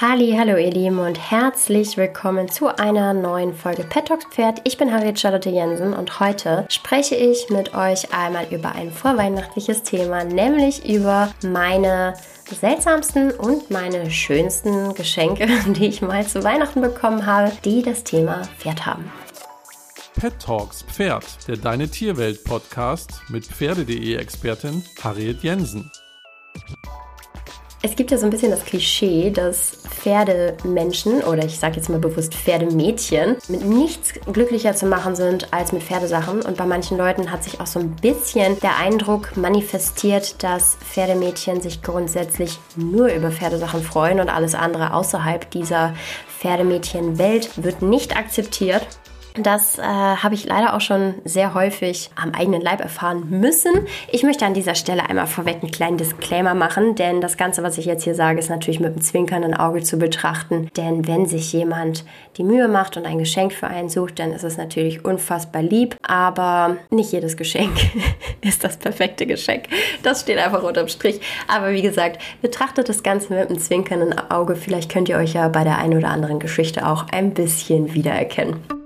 Halli, hallo ihr Lieben und herzlich willkommen zu einer neuen Folge Pet Talks Pferd. Ich bin Harriet Charlotte Jensen und heute spreche ich mit euch einmal über ein vorweihnachtliches Thema, nämlich über meine seltsamsten und meine schönsten Geschenke, die ich mal zu Weihnachten bekommen habe, die das Thema Pferd haben. Pet Talks Pferd, der Deine Tierwelt Podcast mit Pferde.de Expertin Harriet Jensen. Es gibt ja so ein bisschen das Klischee, dass Pferdemenschen oder ich sage jetzt mal bewusst Pferdemädchen mit nichts glücklicher zu machen sind als mit Pferdesachen. Und bei manchen Leuten hat sich auch so ein bisschen der Eindruck manifestiert, dass Pferdemädchen sich grundsätzlich nur über Pferdesachen freuen und alles andere außerhalb dieser Pferdemädchenwelt wird nicht akzeptiert. Das äh, habe ich leider auch schon sehr häufig am eigenen Leib erfahren müssen. Ich möchte an dieser Stelle einmal vorweg einen kleinen Disclaimer machen, denn das Ganze, was ich jetzt hier sage, ist natürlich mit einem zwinkernden Auge zu betrachten. Denn wenn sich jemand die Mühe macht und ein Geschenk für einen sucht, dann ist es natürlich unfassbar lieb. Aber nicht jedes Geschenk ist das perfekte Geschenk. Das steht einfach unterm Strich. Aber wie gesagt, betrachtet das Ganze mit einem zwinkernden Auge. Vielleicht könnt ihr euch ja bei der einen oder anderen Geschichte auch ein bisschen wiedererkennen.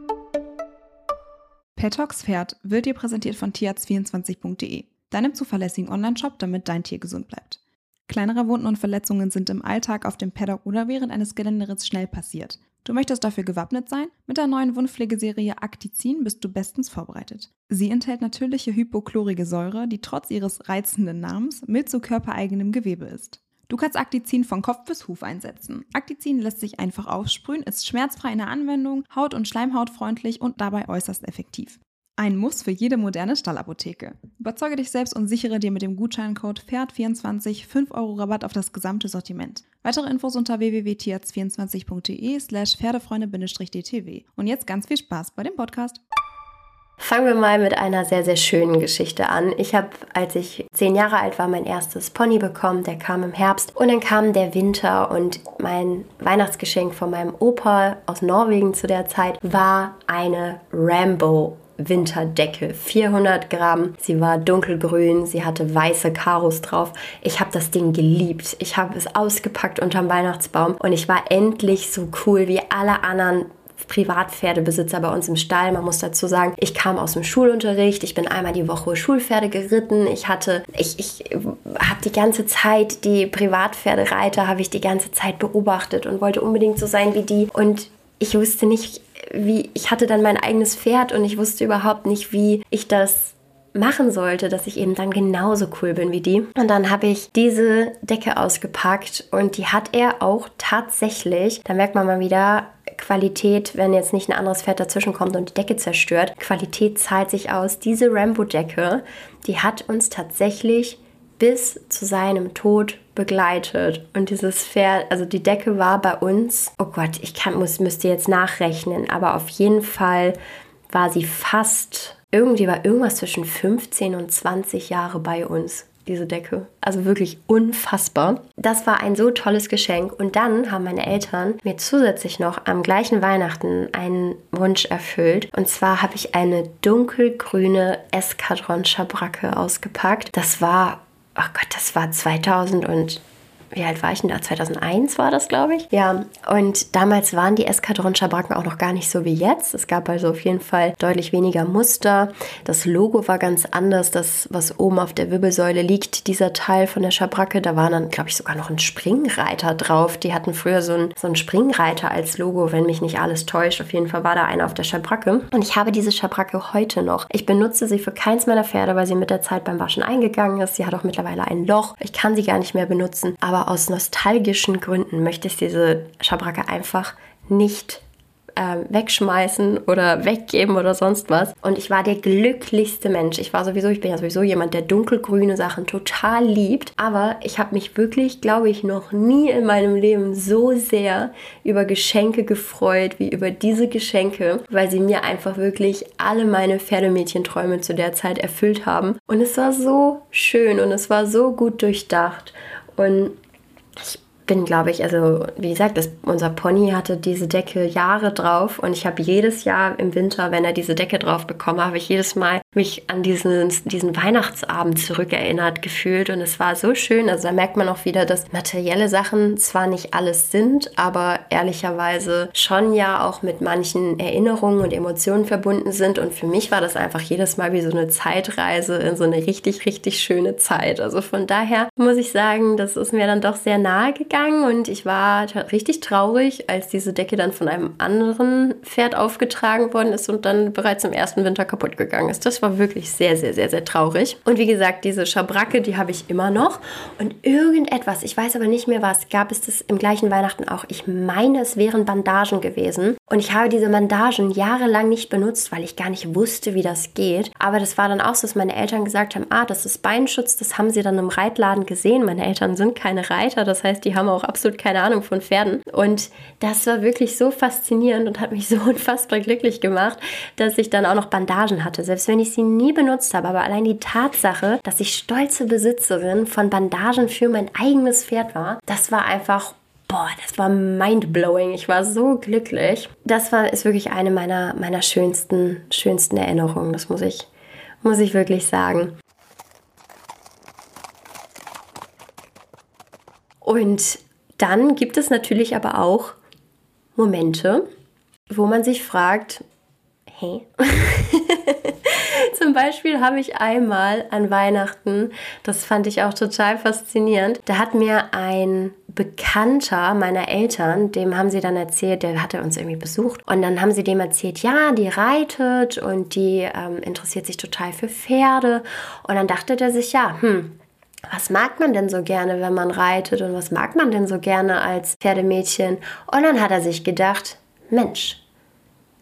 Petox Pferd wird dir präsentiert von tierarzt24.de, deinem zuverlässigen Onlineshop, damit dein Tier gesund bleibt. Kleinere Wunden und Verletzungen sind im Alltag auf dem Paddock oder während eines Geländeritts schnell passiert. Du möchtest dafür gewappnet sein? Mit der neuen Wundpflegeserie Actizin bist du bestens vorbereitet. Sie enthält natürliche hypochlorige Säure, die trotz ihres reizenden Namens mild zu körpereigenem Gewebe ist. Du kannst Actizin von Kopf bis Huf einsetzen. Actizin lässt sich einfach aufsprühen, ist schmerzfrei in der Anwendung, haut- und schleimhautfreundlich und dabei äußerst effektiv. Ein Muss für jede moderne Stallapotheke. Überzeuge dich selbst und sichere dir mit dem Gutscheincode PFERD24 5 Euro Rabatt auf das gesamte Sortiment. Weitere Infos unter www.tierarzt24.de slash Pferdefreunde-dtw. Und jetzt ganz viel Spaß bei dem Podcast. Fangen wir mal mit einer sehr, sehr schönen Geschichte an. Ich habe, als ich zehn Jahre alt war, mein erstes Pony bekommen. Der kam im Herbst. Und dann kam der Winter und mein Weihnachtsgeschenk von meinem Opa aus Norwegen zu der Zeit war eine Rambo Winterdecke. 400 Gramm. Sie war dunkelgrün. Sie hatte weiße Karos drauf. Ich habe das Ding geliebt. Ich habe es ausgepackt unterm Weihnachtsbaum und ich war endlich so cool wie alle anderen Privatpferdebesitzer bei uns im Stall. Man muss dazu sagen, ich kam aus dem Schulunterricht, ich bin einmal die Woche Schulpferde geritten. Ich hatte, ich, ich habe die ganze Zeit die Privatpferdereiter, habe ich die ganze Zeit beobachtet und wollte unbedingt so sein wie die. Und ich wusste nicht, wie, ich hatte dann mein eigenes Pferd und ich wusste überhaupt nicht, wie ich das machen sollte, dass ich eben dann genauso cool bin wie die. Und dann habe ich diese Decke ausgepackt und die hat er auch tatsächlich, da merkt man mal wieder, Qualität, wenn jetzt nicht ein anderes Pferd dazwischen kommt und die Decke zerstört, Qualität zahlt sich aus. Diese Rambo-Decke, die hat uns tatsächlich bis zu seinem Tod begleitet. Und dieses Pferd, also die Decke war bei uns, oh Gott, ich kann, muss, müsste jetzt nachrechnen, aber auf jeden Fall war sie fast irgendwie war irgendwas zwischen 15 und 20 Jahre bei uns, diese Decke. Also wirklich unfassbar. Das war ein so tolles Geschenk. Und dann haben meine Eltern mir zusätzlich noch am gleichen Weihnachten einen Wunsch erfüllt. Und zwar habe ich eine dunkelgrüne Eskadron Schabracke ausgepackt. Das war, ach Gott, das war 2000 und wie alt war ich denn da? 2001 war das, glaube ich. Ja, und damals waren die Eskadron-Schabracken auch noch gar nicht so wie jetzt. Es gab also auf jeden Fall deutlich weniger Muster. Das Logo war ganz anders. Das, was oben auf der Wirbelsäule liegt, dieser Teil von der Schabracke, da war dann, glaube ich, sogar noch ein Springreiter drauf. Die hatten früher so einen, so Springreiter als Logo, wenn mich nicht alles täuscht. Auf jeden Fall war da einer auf der Schabracke. Und ich habe diese Schabracke heute noch. Ich benutze sie für keins meiner Pferde, weil sie mit der Zeit beim Waschen eingegangen ist. Sie hat auch mittlerweile ein Loch. Ich kann sie gar nicht mehr benutzen. Aber aber aus nostalgischen Gründen möchte ich diese Schabracke einfach nicht äh, wegschmeißen oder weggeben oder sonst was. Und ich war der glücklichste Mensch. Ich war sowieso, ich bin ja sowieso jemand, der dunkelgrüne Sachen total liebt. Aber ich habe mich wirklich, glaube ich, noch nie in meinem Leben so sehr über Geschenke gefreut wie über diese Geschenke, weil sie mir einfach wirklich alle meine Pferdemädchenträume zu der Zeit erfüllt haben. Und es war so schön und es war so gut durchdacht. Und bin, glaube ich, also wie gesagt, das, unser Pony hatte diese Decke Jahre drauf und ich habe jedes Jahr im Winter, wenn er diese Decke drauf bekommen, habe ich jedes Mal mich an diesen, diesen Weihnachtsabend zurückerinnert gefühlt und es war so schön. Also da merkt man auch wieder, dass materielle Sachen zwar nicht alles sind, aber ehrlicherweise schon ja auch mit manchen Erinnerungen und Emotionen verbunden sind und für mich war das einfach jedes Mal wie so eine Zeitreise in so eine richtig, richtig schöne Zeit. Also von daher muss ich sagen, das ist mir dann doch sehr nahe gegangen und ich war richtig traurig, als diese Decke dann von einem anderen Pferd aufgetragen worden ist und dann bereits im ersten Winter kaputt gegangen ist. Das war wirklich sehr, sehr, sehr, sehr traurig. Und wie gesagt, diese Schabracke, die habe ich immer noch. Und irgendetwas, ich weiß aber nicht mehr was, gab es das im gleichen Weihnachten auch. Ich meine, es wären Bandagen gewesen. Und ich habe diese Bandagen jahrelang nicht benutzt, weil ich gar nicht wusste, wie das geht. Aber das war dann auch so, dass meine Eltern gesagt haben, ah, das ist Beinschutz, das haben sie dann im Reitladen gesehen. Meine Eltern sind keine Reiter, das heißt, die haben auch absolut keine Ahnung von Pferden. Und das war wirklich so faszinierend und hat mich so unfassbar glücklich gemacht, dass ich dann auch noch Bandagen hatte. Selbst wenn ich sie nie benutzt habe, aber allein die Tatsache, dass ich stolze Besitzerin von Bandagen für mein eigenes Pferd war, das war einfach boah, das war mindblowing. Ich war so glücklich. Das war, ist wirklich eine meiner, meiner schönsten, schönsten Erinnerungen. Das muss ich, muss ich wirklich sagen. Und dann gibt es natürlich aber auch Momente, wo man sich fragt, hey, zum Beispiel habe ich einmal an Weihnachten, das fand ich auch total faszinierend, da hat mir ein Bekannter meiner Eltern, dem haben sie dann erzählt, der hatte uns irgendwie besucht. Und dann haben sie dem erzählt, ja, die reitet und die ähm, interessiert sich total für Pferde. Und dann dachte der sich, ja, hm, was mag man denn so gerne, wenn man reitet und was mag man denn so gerne als Pferdemädchen? Und dann hat er sich gedacht, Mensch,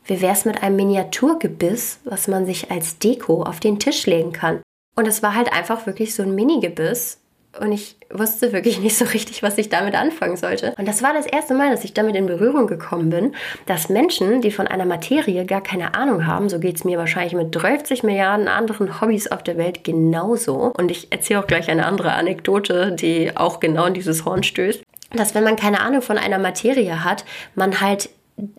wie wär's mit einem Miniaturgebiss, was man sich als Deko auf den Tisch legen kann? Und es war halt einfach wirklich so ein Mini-Gebiss, und ich wusste wirklich nicht so richtig, was ich damit anfangen sollte. Und das war das erste Mal, dass ich damit in Berührung gekommen bin, dass Menschen, die von einer Materie gar keine Ahnung haben, so geht es mir wahrscheinlich mit 30 Milliarden anderen Hobbys auf der Welt genauso. Und ich erzähle auch gleich eine andere Anekdote, die auch genau in dieses Horn stößt dass wenn man keine Ahnung von einer Materie hat, man halt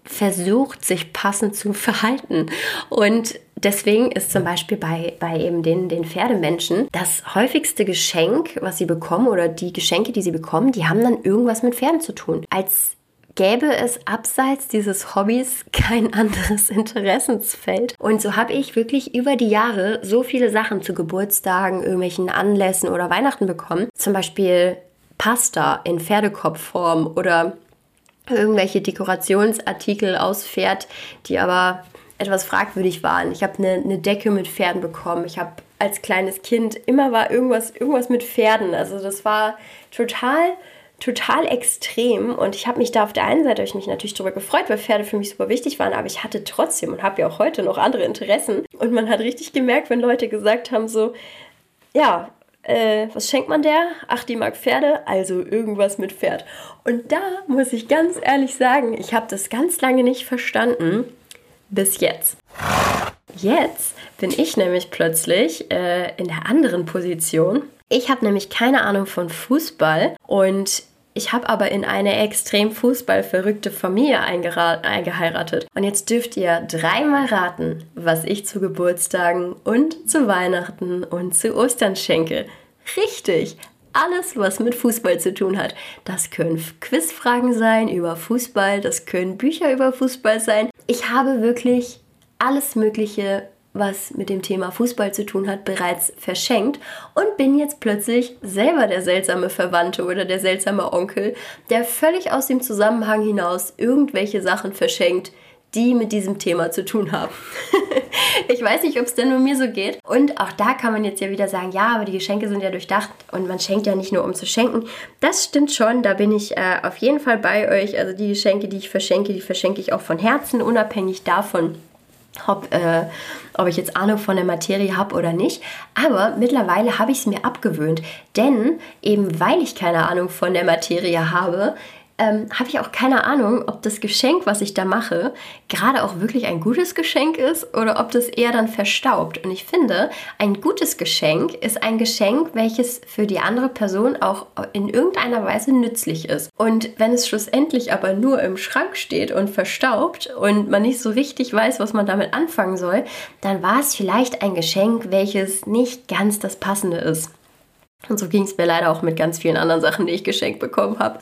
versucht, sich passend zu verhalten. Und deswegen ist zum Beispiel bei, bei eben den, den Pferdemenschen das häufigste Geschenk, was sie bekommen oder die Geschenke, die sie bekommen, die haben dann irgendwas mit Pferden zu tun. Als gäbe es abseits dieses Hobbys kein anderes Interessensfeld. Und so habe ich wirklich über die Jahre so viele Sachen zu Geburtstagen, irgendwelchen Anlässen oder Weihnachten bekommen. Zum Beispiel Pasta in Pferdekopfform oder irgendwelche Dekorationsartikel aus Pferd, die aber etwas fragwürdig waren. Ich habe eine, eine Decke mit Pferden bekommen. Ich habe als kleines Kind immer war irgendwas, irgendwas mit Pferden. Also das war total, total extrem. Und ich habe mich da auf der einen Seite ich mich natürlich darüber gefreut, weil Pferde für mich super wichtig waren. Aber ich hatte trotzdem und habe ja auch heute noch andere Interessen. Und man hat richtig gemerkt, wenn Leute gesagt haben so, ja, äh, was schenkt man der? Ach, die mag Pferde, also irgendwas mit Pferd. Und da muss ich ganz ehrlich sagen, ich habe das ganz lange nicht verstanden, bis jetzt. Jetzt bin ich nämlich plötzlich äh, in der anderen Position. Ich habe nämlich keine Ahnung von Fußball und ich habe aber in eine extrem fußballverrückte Familie eingeheiratet. Und jetzt dürft ihr dreimal raten, was ich zu Geburtstagen und zu Weihnachten und zu Ostern schenke. Richtig! Alles, was mit Fußball zu tun hat. Das können Quizfragen sein über Fußball, das können Bücher über Fußball sein. Ich habe wirklich alles Mögliche was mit dem Thema Fußball zu tun hat, bereits verschenkt und bin jetzt plötzlich selber der seltsame Verwandte oder der seltsame Onkel, der völlig aus dem Zusammenhang hinaus irgendwelche Sachen verschenkt, die mit diesem Thema zu tun haben. ich weiß nicht, ob es denn nur mir so geht. Und auch da kann man jetzt ja wieder sagen, ja, aber die Geschenke sind ja durchdacht und man schenkt ja nicht nur, um zu schenken. Das stimmt schon, da bin ich äh, auf jeden Fall bei euch. Also die Geschenke, die ich verschenke, die verschenke ich auch von Herzen, unabhängig davon, ob, äh, ob ich jetzt Ahnung von der Materie habe oder nicht. Aber mittlerweile habe ich es mir abgewöhnt. Denn eben weil ich keine Ahnung von der Materie habe, ähm, habe ich auch keine Ahnung, ob das Geschenk, was ich da mache, gerade auch wirklich ein gutes Geschenk ist oder ob das eher dann verstaubt. Und ich finde, ein gutes Geschenk ist ein Geschenk, welches für die andere Person auch in irgendeiner Weise nützlich ist. Und wenn es schlussendlich aber nur im Schrank steht und verstaubt und man nicht so richtig weiß, was man damit anfangen soll, dann war es vielleicht ein Geschenk, welches nicht ganz das Passende ist. Und so ging es mir leider auch mit ganz vielen anderen Sachen, die ich geschenkt bekommen habe.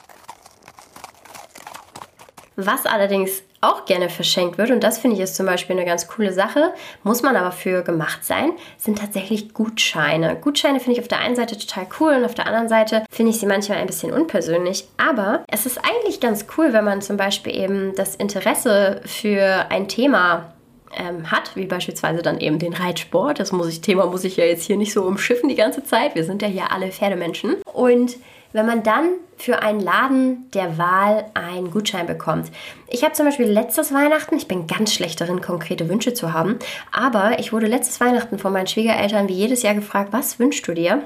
Was allerdings auch gerne verschenkt wird, und das finde ich ist zum Beispiel eine ganz coole Sache, muss man aber für gemacht sein, sind tatsächlich Gutscheine. Gutscheine finde ich auf der einen Seite total cool und auf der anderen Seite finde ich sie manchmal ein bisschen unpersönlich. Aber es ist eigentlich ganz cool, wenn man zum Beispiel eben das Interesse für ein Thema ähm, hat, wie beispielsweise dann eben den Reitsport. Das muss ich, Thema muss ich ja jetzt hier nicht so umschiffen die ganze Zeit. Wir sind ja hier alle Pferdemenschen. Und wenn man dann für einen Laden der Wahl einen Gutschein bekommt. Ich habe zum Beispiel letztes Weihnachten, ich bin ganz schlecht darin, konkrete Wünsche zu haben, aber ich wurde letztes Weihnachten von meinen Schwiegereltern wie jedes Jahr gefragt, was wünschst du dir?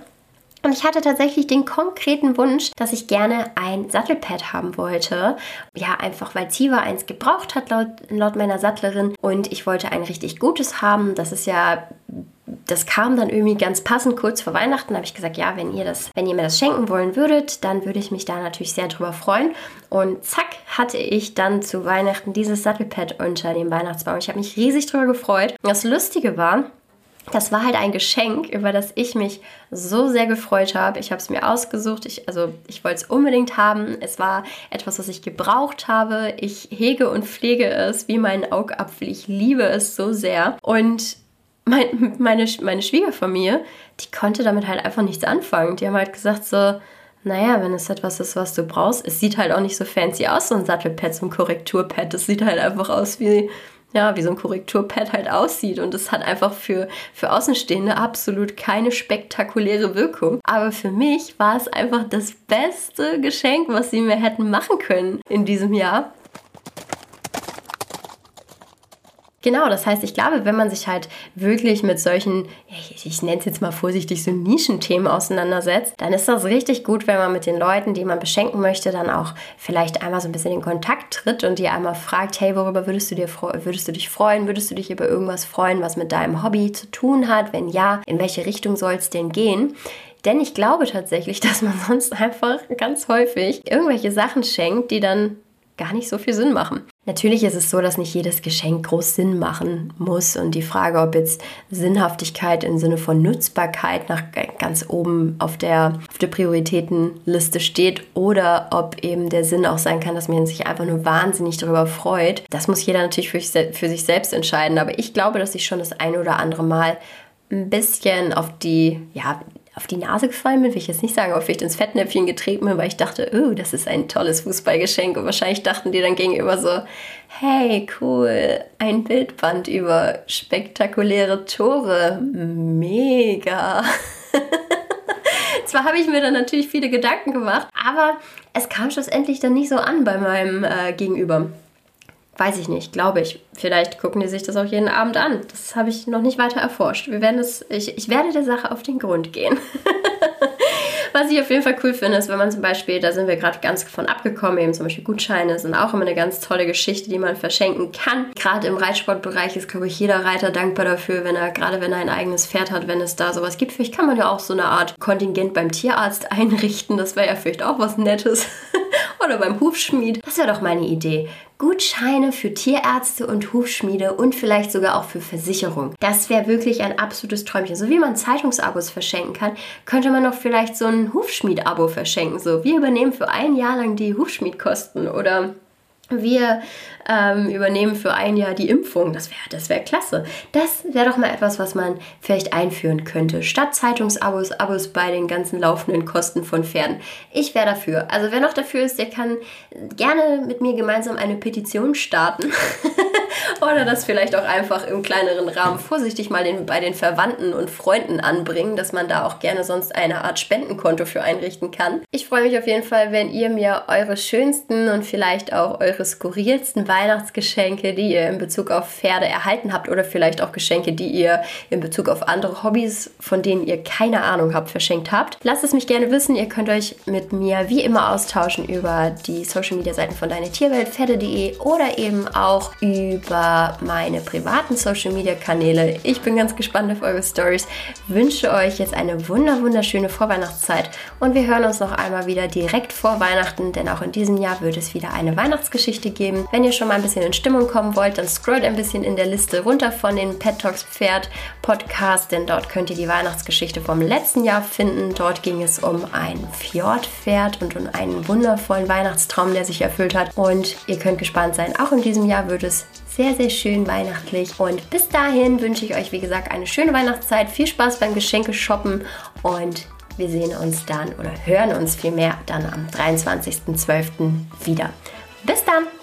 Und ich hatte tatsächlich den konkreten Wunsch, dass ich gerne ein Sattelpad haben wollte. Ja, einfach weil Ziva eins gebraucht hat, laut, laut meiner Sattlerin. Und ich wollte ein richtig gutes haben. Das ist ja das kam dann irgendwie ganz passend kurz vor Weihnachten. Da habe ich gesagt, ja, wenn ihr das, wenn ihr mir das schenken wollen würdet, dann würde ich mich da natürlich sehr drüber freuen. Und zack, hatte ich dann zu Weihnachten dieses Sattelpad unter dem Weihnachtsbaum. Ich habe mich riesig drüber gefreut. Das Lustige war, das war halt ein Geschenk, über das ich mich so sehr gefreut habe. Ich habe es mir ausgesucht. Ich, also ich wollte es unbedingt haben. Es war etwas, was ich gebraucht habe. Ich hege und pflege es wie meinen Augapfel. Ich liebe es so sehr. Und mein, meine, meine Schwiegerfamilie, die konnte damit halt einfach nichts anfangen. Die haben halt gesagt so, naja, wenn es etwas ist, was du brauchst, es sieht halt auch nicht so fancy aus, so ein Sattelpad, so ein Korrekturpad. Es sieht halt einfach aus wie, ja, wie so ein Korrekturpad halt aussieht. Und es hat einfach für, für Außenstehende absolut keine spektakuläre Wirkung. Aber für mich war es einfach das beste Geschenk, was sie mir hätten machen können in diesem Jahr. Genau, das heißt, ich glaube, wenn man sich halt wirklich mit solchen, ich, ich nenne es jetzt mal vorsichtig, so Nischenthemen auseinandersetzt, dann ist das richtig gut, wenn man mit den Leuten, die man beschenken möchte, dann auch vielleicht einmal so ein bisschen in Kontakt tritt und die einmal fragt, hey, worüber würdest du, dir, würdest du dich freuen? Würdest du dich über irgendwas freuen, was mit deinem Hobby zu tun hat? Wenn ja, in welche Richtung soll es denn gehen? Denn ich glaube tatsächlich, dass man sonst einfach ganz häufig irgendwelche Sachen schenkt, die dann gar nicht so viel Sinn machen. Natürlich ist es so, dass nicht jedes Geschenk groß Sinn machen muss und die Frage, ob jetzt Sinnhaftigkeit im Sinne von Nutzbarkeit nach ganz oben auf der, auf der Prioritätenliste steht oder ob eben der Sinn auch sein kann, dass man sich einfach nur wahnsinnig darüber freut. Das muss jeder natürlich für, für sich selbst entscheiden, aber ich glaube, dass ich schon das ein oder andere Mal ein bisschen auf die, ja, auf die Nase gefallen bin, will ich jetzt nicht sagen, aber vielleicht ins Fettnäpfchen getreten bin, weil ich dachte, oh, das ist ein tolles Fußballgeschenk. Und wahrscheinlich dachten die dann gegenüber so, hey, cool, ein Bildband über spektakuläre Tore. Mega. Zwar habe ich mir dann natürlich viele Gedanken gemacht, aber es kam schlussendlich dann nicht so an bei meinem äh, Gegenüber. Weiß ich nicht, glaube ich. Vielleicht gucken die sich das auch jeden Abend an. Das habe ich noch nicht weiter erforscht. Wir werden es, ich, ich werde der Sache auf den Grund gehen. Was ich auf jeden Fall cool finde, ist, wenn man zum Beispiel, da sind wir gerade ganz von abgekommen, eben zum Beispiel Gutscheine sind auch immer eine ganz tolle Geschichte, die man verschenken kann. Gerade im Reitsportbereich ist, glaube ich, jeder Reiter dankbar dafür, wenn er, gerade wenn er ein eigenes Pferd hat, wenn es da sowas gibt. Vielleicht kann man ja auch so eine Art Kontingent beim Tierarzt einrichten. Das wäre ja vielleicht auch was Nettes. Oder beim Hufschmied. Das wäre doch meine Idee. Gutscheine für Tierärzte und Hufschmiede und vielleicht sogar auch für Versicherung. Das wäre wirklich ein absolutes Träumchen. So wie man Zeitungsabos verschenken kann, könnte man doch vielleicht so ein Hufschmied-Abo verschenken. So, wir übernehmen für ein Jahr lang die Hufschmiedkosten oder wir ähm, übernehmen für ein Jahr die Impfung. Das wäre das wär klasse. Das wäre doch mal etwas, was man vielleicht einführen könnte. Statt Zeitungsabos, Abos bei den ganzen laufenden Kosten von Pferden. Ich wäre dafür. Also wer noch dafür ist, der kann gerne mit mir gemeinsam eine Petition starten Oder das vielleicht auch einfach im kleineren Rahmen vorsichtig mal den, bei den Verwandten und Freunden anbringen, dass man da auch gerne sonst eine Art Spendenkonto für einrichten kann. Ich freue mich auf jeden Fall, wenn ihr mir eure schönsten und vielleicht auch eure skurrilsten Weihnachtsgeschenke, die ihr in Bezug auf Pferde erhalten habt oder vielleicht auch Geschenke, die ihr in Bezug auf andere Hobbys, von denen ihr keine Ahnung habt, verschenkt habt. Lasst es mich gerne wissen. Ihr könnt euch mit mir wie immer austauschen über die Social Media Seiten von Deine Tierwelt, pferde.de oder eben auch über meine privaten Social Media Kanäle. Ich bin ganz gespannt auf eure Stories. Wünsche euch jetzt eine wunder wunderschöne Vorweihnachtszeit und wir hören uns noch einmal wieder direkt vor Weihnachten, denn auch in diesem Jahr wird es wieder eine Weihnachtsgeschichte geben. Wenn ihr schon mal ein bisschen in Stimmung kommen wollt, dann scrollt ein bisschen in der Liste runter von den Pet Talks Pferd Podcast, denn dort könnt ihr die Weihnachtsgeschichte vom letzten Jahr finden. Dort ging es um ein Fjordpferd und um einen wundervollen Weihnachtstraum, der sich erfüllt hat. Und ihr könnt gespannt sein, auch in diesem Jahr wird es sehr, sehr schön weihnachtlich. Und bis dahin wünsche ich euch, wie gesagt, eine schöne Weihnachtszeit. Viel Spaß beim Geschenke shoppen und wir sehen uns dann oder hören uns vielmehr dann am 23.12. wieder. Bis dann!